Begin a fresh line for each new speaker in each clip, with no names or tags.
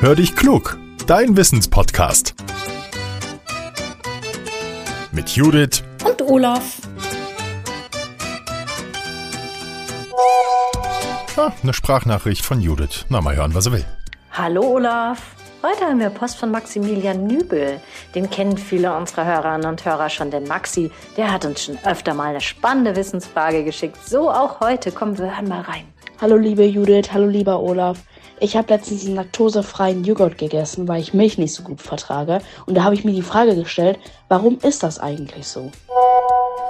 Hör dich klug, dein Wissenspodcast. Mit Judith
und Olaf.
Ah, eine Sprachnachricht von Judith. Na, mal hören, was er will.
Hallo Olaf. Heute haben wir Post von Maximilian Nübel. Den kennen viele unserer Hörerinnen und Hörer schon, denn Maxi, der hat uns schon öfter mal eine spannende Wissensfrage geschickt. So auch heute. Kommen wir hören mal rein.
Hallo liebe Judith, hallo lieber Olaf. Ich habe letztens einen laktosefreien Joghurt gegessen, weil ich Milch nicht so gut vertrage. Und da habe ich mir die Frage gestellt, warum ist das eigentlich so?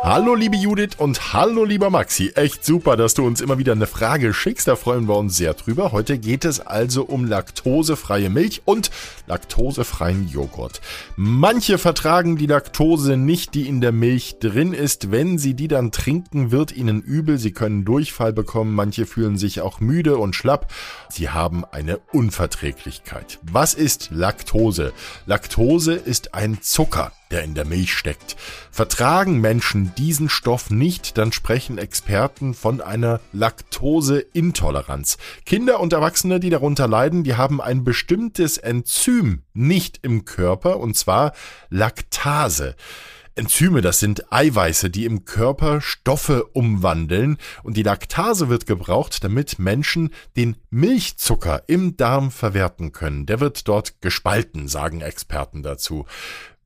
Hallo liebe Judith und hallo lieber Maxi. Echt super, dass du uns immer wieder eine Frage schickst. Da freuen wir uns sehr drüber. Heute geht es also um laktosefreie Milch und laktosefreien Joghurt. Manche vertragen die Laktose nicht, die in der Milch drin ist. Wenn sie die dann trinken, wird ihnen übel. Sie können Durchfall bekommen. Manche fühlen sich auch müde und schlapp. Sie haben eine Unverträglichkeit. Was ist Laktose? Laktose ist ein Zucker der in der Milch steckt. Vertragen Menschen diesen Stoff nicht, dann sprechen Experten von einer Laktoseintoleranz. Kinder und Erwachsene, die darunter leiden, die haben ein bestimmtes Enzym nicht im Körper, und zwar Laktase. Enzyme, das sind Eiweiße, die im Körper Stoffe umwandeln und die Laktase wird gebraucht, damit Menschen den Milchzucker im Darm verwerten können. Der wird dort gespalten, sagen Experten dazu.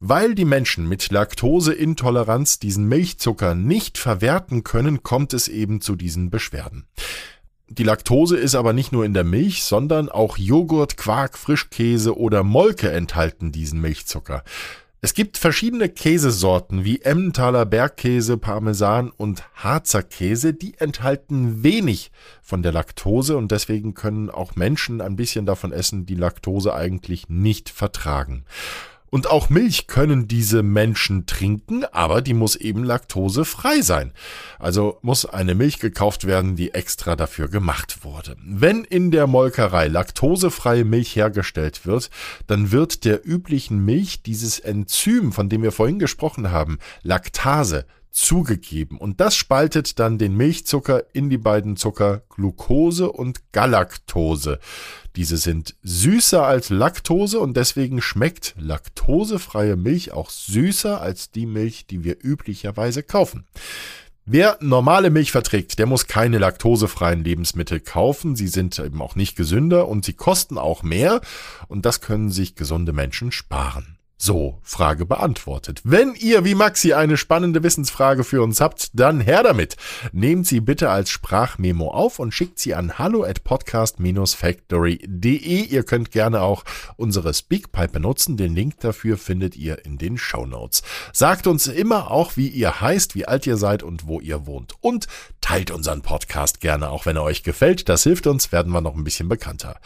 Weil die Menschen mit Laktoseintoleranz diesen Milchzucker nicht verwerten können, kommt es eben zu diesen Beschwerden. Die Laktose ist aber nicht nur in der Milch, sondern auch Joghurt, Quark, Frischkäse oder Molke enthalten diesen Milchzucker. Es gibt verschiedene Käsesorten wie Emmentaler Bergkäse, Parmesan und Harzer Käse, die enthalten wenig von der Laktose und deswegen können auch Menschen ein bisschen davon essen, die Laktose eigentlich nicht vertragen. Und auch Milch können diese Menschen trinken, aber die muss eben laktosefrei sein. Also muss eine Milch gekauft werden, die extra dafür gemacht wurde. Wenn in der Molkerei laktosefreie Milch hergestellt wird, dann wird der üblichen Milch dieses Enzym, von dem wir vorhin gesprochen haben, Laktase, zugegeben. Und das spaltet dann den Milchzucker in die beiden Zucker Glucose und Galaktose. Diese sind süßer als Laktose und deswegen schmeckt laktosefreie Milch auch süßer als die Milch, die wir üblicherweise kaufen. Wer normale Milch verträgt, der muss keine laktosefreien Lebensmittel kaufen. Sie sind eben auch nicht gesünder und sie kosten auch mehr und das können sich gesunde Menschen sparen. So, Frage beantwortet. Wenn ihr wie Maxi eine spannende Wissensfrage für uns habt, dann her damit. Nehmt sie bitte als Sprachmemo auf und schickt sie an hallo at podcast-factory.de. Ihr könnt gerne auch unsere Speakpipe benutzen. Den Link dafür findet ihr in den Show Notes. Sagt uns immer auch, wie ihr heißt, wie alt ihr seid und wo ihr wohnt. Und teilt unseren Podcast gerne, auch wenn er euch gefällt. Das hilft uns, werden wir noch ein bisschen bekannter.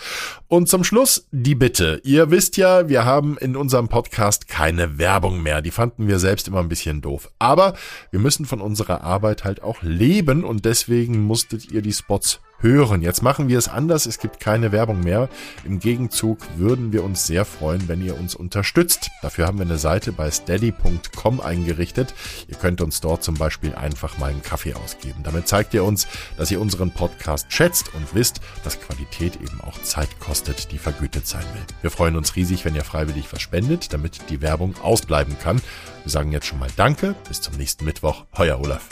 Und zum Schluss die Bitte. Ihr wisst ja, wir haben in unserem Podcast Podcast keine Werbung mehr. Die fanden wir selbst immer ein bisschen doof. Aber wir müssen von unserer Arbeit halt auch leben und deswegen musstet ihr die Spots hören. Jetzt machen wir es anders. Es gibt keine Werbung mehr. Im Gegenzug würden wir uns sehr freuen, wenn ihr uns unterstützt. Dafür haben wir eine Seite bei steady.com eingerichtet. Ihr könnt uns dort zum Beispiel einfach mal einen Kaffee ausgeben. Damit zeigt ihr uns, dass ihr unseren Podcast schätzt und wisst, dass Qualität eben auch Zeit kostet, die vergütet sein will. Wir freuen uns riesig, wenn ihr freiwillig was spendet, damit die Werbung ausbleiben kann. Wir sagen jetzt schon mal Danke. Bis zum nächsten Mittwoch. Euer Olaf.